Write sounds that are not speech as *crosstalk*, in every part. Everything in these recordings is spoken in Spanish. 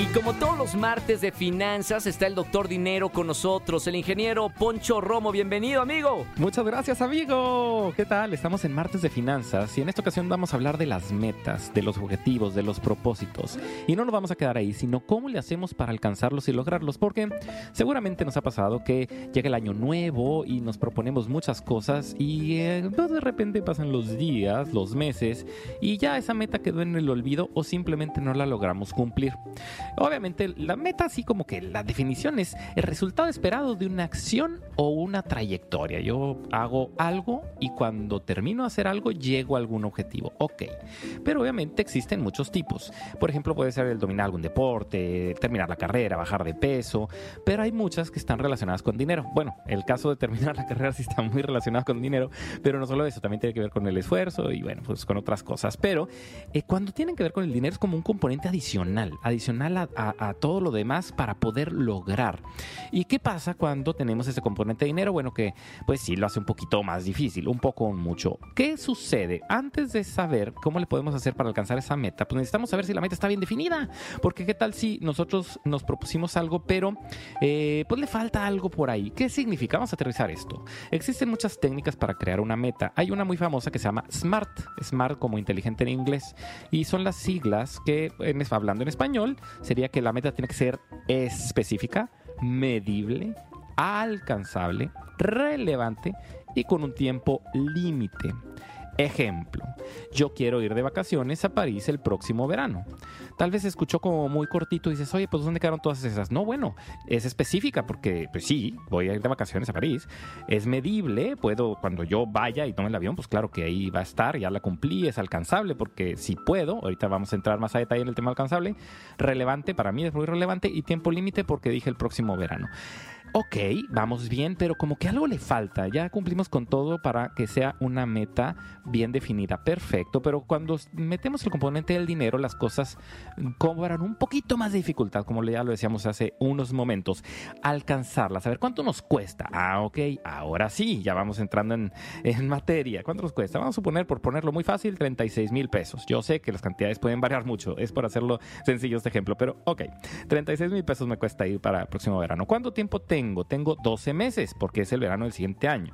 Y como todos los martes de finanzas, está el doctor Dinero con nosotros, el ingeniero Poncho Romo. Bienvenido, amigo. Muchas gracias, amigo. ¿Qué tal? Estamos en martes de finanzas y en esta ocasión vamos a hablar de las metas, de los objetivos, de los propósitos. Y no nos vamos a quedar ahí, sino cómo le hacemos para alcanzarlos y lograrlos, porque seguramente nos ha pasado que llega el año nuevo y nos proponemos muchas cosas y eh, pues, de repente pasan los días, los meses y ya esa meta quedó en el olvido o simplemente no la logramos cumplir. Obviamente la meta así como que la definición es el resultado esperado de una acción o una trayectoria. Yo hago algo y cuando termino de hacer algo llego a algún objetivo. Ok, pero obviamente existen muchos tipos. Por ejemplo puede ser el dominar algún deporte, terminar la carrera, bajar de peso, pero hay muchas que están relacionadas con dinero. Bueno, el caso de terminar la carrera sí está muy relacionado con dinero, pero no solo eso, también tiene que ver con el esfuerzo y bueno, pues con otras cosas. Pero eh, cuando tienen que ver con el dinero es como un componente adicional, adicional a, todo lo demás para poder lograr. ¿Y qué pasa cuando tenemos ese componente de dinero? Bueno, que pues sí lo hace un poquito más difícil, un poco mucho. ¿Qué sucede? Antes de saber cómo le podemos hacer para alcanzar esa meta, pues necesitamos saber si la meta está bien definida. Porque qué tal si nosotros nos propusimos algo, pero eh, pues le falta algo por ahí. ¿Qué significa? Vamos a aterrizar esto. Existen muchas técnicas para crear una meta. Hay una muy famosa que se llama SMART. SMART como inteligente en inglés. Y son las siglas que, en, hablando en español, sería que la meta tiene que ser específica, medible, alcanzable, relevante y con un tiempo límite. Ejemplo, yo quiero ir de vacaciones a París el próximo verano. Tal vez escuchó como muy cortito y dices, oye, pues ¿dónde quedaron todas esas? No, bueno, es específica porque, pues sí, voy a ir de vacaciones a París. Es medible, puedo, cuando yo vaya y tome el avión, pues claro que ahí va a estar, ya la cumplí, es alcanzable porque si puedo, ahorita vamos a entrar más a detalle en el tema alcanzable, relevante, para mí es muy relevante y tiempo límite porque dije el próximo verano ok, vamos bien, pero como que algo le falta. Ya cumplimos con todo para que sea una meta bien definida. Perfecto, pero cuando metemos el componente del dinero, las cosas cobran un poquito más de dificultad, como ya lo decíamos hace unos momentos. Alcanzarla, saber cuánto nos cuesta. Ah, ok, ahora sí, ya vamos entrando en, materia. ¿Cuánto nos cuesta? Vamos a suponer, por ponerlo muy fácil, 36 mil pesos. Yo sé que las cantidades pueden variar mucho, es por hacerlo sencillo este ejemplo, pero ok, 36 mil pesos me cuesta ir para el próximo verano. ¿Cuánto tiempo te tengo? Tengo 12 meses porque es el verano del siguiente año.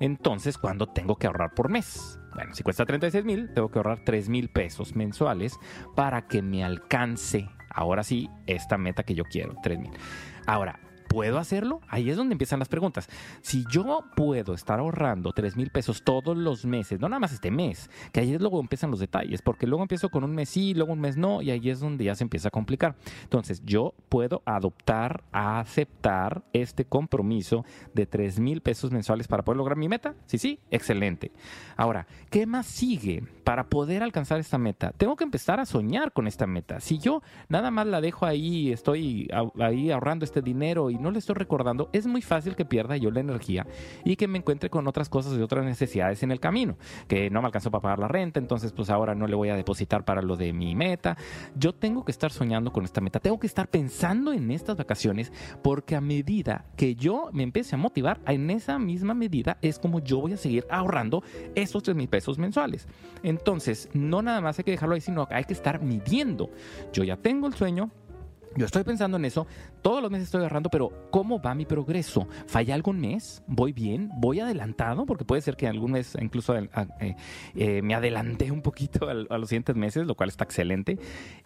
Entonces, ¿cuándo tengo que ahorrar por mes? Bueno, si cuesta 36 mil, tengo que ahorrar 3 mil pesos mensuales para que me alcance, ahora sí, esta meta que yo quiero, 3 mil. Ahora, ¿Puedo hacerlo? Ahí es donde empiezan las preguntas. Si yo puedo estar ahorrando 3 mil pesos todos los meses, no nada más este mes, que ahí es luego empiezan los detalles, porque luego empiezo con un mes sí, luego un mes no, y ahí es donde ya se empieza a complicar. Entonces, yo puedo adoptar, aceptar este compromiso de 3 mil pesos mensuales para poder lograr mi meta. Sí, sí, excelente. Ahora, ¿qué más sigue para poder alcanzar esta meta? Tengo que empezar a soñar con esta meta. Si yo nada más la dejo ahí, estoy ahí ahorrando este dinero y no le estoy recordando, es muy fácil que pierda yo la energía y que me encuentre con otras cosas y otras necesidades en el camino, que no me alcanzó para pagar la renta, entonces pues ahora no le voy a depositar para lo de mi meta. Yo tengo que estar soñando con esta meta, tengo que estar pensando en estas vacaciones porque a medida que yo me empiece a motivar, en esa misma medida es como yo voy a seguir ahorrando esos 3 mil pesos mensuales. Entonces, no nada más hay que dejarlo ahí, sino hay que estar midiendo. Yo ya tengo el sueño, yo estoy pensando en eso, todos los meses estoy agarrando, pero ¿cómo va mi progreso? ¿Falla algún mes? ¿Voy bien? ¿Voy adelantado? Porque puede ser que algún mes incluso eh, eh, me adelanté un poquito a, los siguientes meses, lo cual está excelente.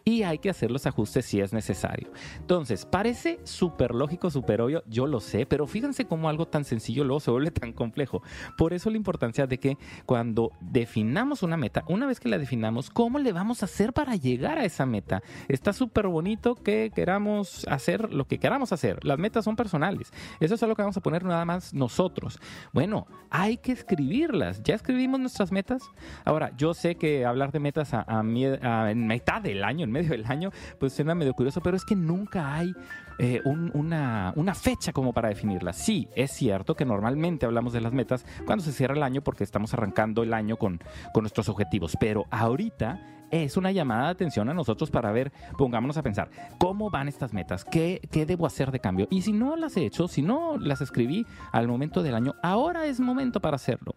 Y hay que hacer los ajustes si es necesario. Entonces, parece súper lógico, súper obvio, yo lo sé, pero fíjense cómo algo tan sencillo luego se vuelve *laughs* tan complejo. Por eso la importancia de que cuando definamos una meta, una vez que la definamos, ¿cómo le vamos a hacer para llegar a esa meta? Está súper bonito que queramos hacer lo que queramos hacer. Las metas son personales. Eso es algo que vamos a poner nada más nosotros. Bueno, hay que escribirlas. ¿Ya escribimos nuestras metas? Ahora, yo sé que hablar de metas a, en mitad del año, en medio del año, pues suena medio curioso, pero es que nunca hay eh, una, fecha como para definirlas. Sí, es cierto que normalmente hablamos de las metas cuando se cierra el año porque estamos arrancando el año con nuestros objetivos, pero ahorita es una llamada de atención a nosotros para ver, pongámonos a pensar, ¿cómo van estas metas? ¿Qué, qué debo hacer de cambio? Y si no las he hecho, si no las escribí al momento del año, ahora es momento para hacerlo.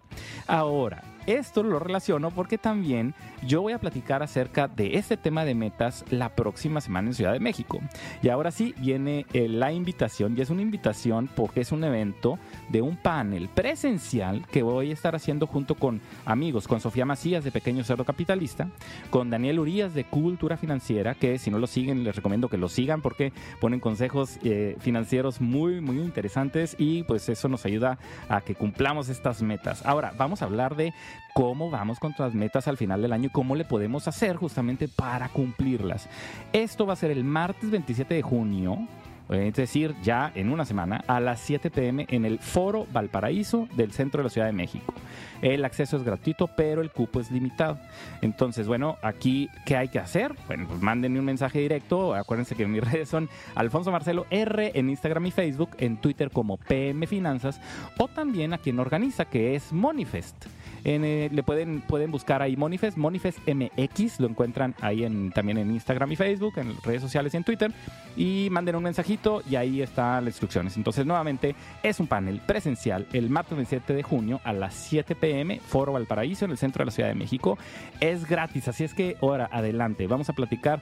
Ahora, esto lo relaciono porque también yo voy a platicar acerca de este tema de metas la próxima semana en Ciudad de México. Y ahora sí viene eh, la invitación, y es una invitación porque es un evento de un panel presencial que voy a estar haciendo junto con amigos, con Sofía Macías de Pequeño Cerdo Capitalista, con Daniel Urias de Cultura Financiera, que si no lo siguen les recomiendo que lo sigan porque ponen consejos eh, financieros muy, muy interesantes y pues eso nos ayuda a que cumplamos estas metas. Ahora, vamos a hablar de cómo vamos con las metas al final del año y cómo le podemos hacer justamente para cumplirlas. Esto va a ser el martes 27 de junio es decir, ya en una semana, a las 7 pm en el Foro Valparaíso del centro de la Ciudad de México. El acceso es gratuito, pero el cupo es limitado. Entonces, bueno, aquí, ¿qué hay que hacer? Bueno, pues mándenme un mensaje directo. Acuérdense que mis *laughs* redes son Alfonso Marcelo R en Instagram y Facebook, en Twitter como PM Finanzas, o también a quien organiza, que es Monifest. Eh, le pueden, pueden buscar ahí Monifest, Monifest MX, lo encuentran ahí en, también en Instagram y Facebook, en redes sociales y en Twitter, y manden un mensajito y ahí están las instrucciones. Entonces, nuevamente, es un panel presencial el martes 27 de junio a las 7 pm, Foro Valparaíso, en el centro de la Ciudad de México. Es gratis, así es que ahora adelante, vamos a platicar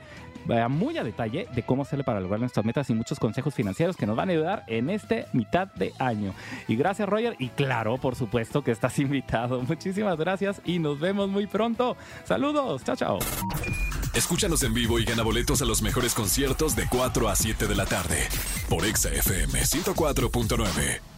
muy a detalle de cómo hacerle para lograr nuestras metas y muchos consejos financieros que nos van a ayudar en este mitad de año. Y gracias, Roger, y claro, por supuesto que estás *laughs* invitado. Muchísimas Muchísimas gracias y nos vemos muy pronto. Saludos, chao, chao. Escúchanos en vivo y gana boletos a los mejores conciertos de 4 a 7 de la tarde por Exa FM 104.9.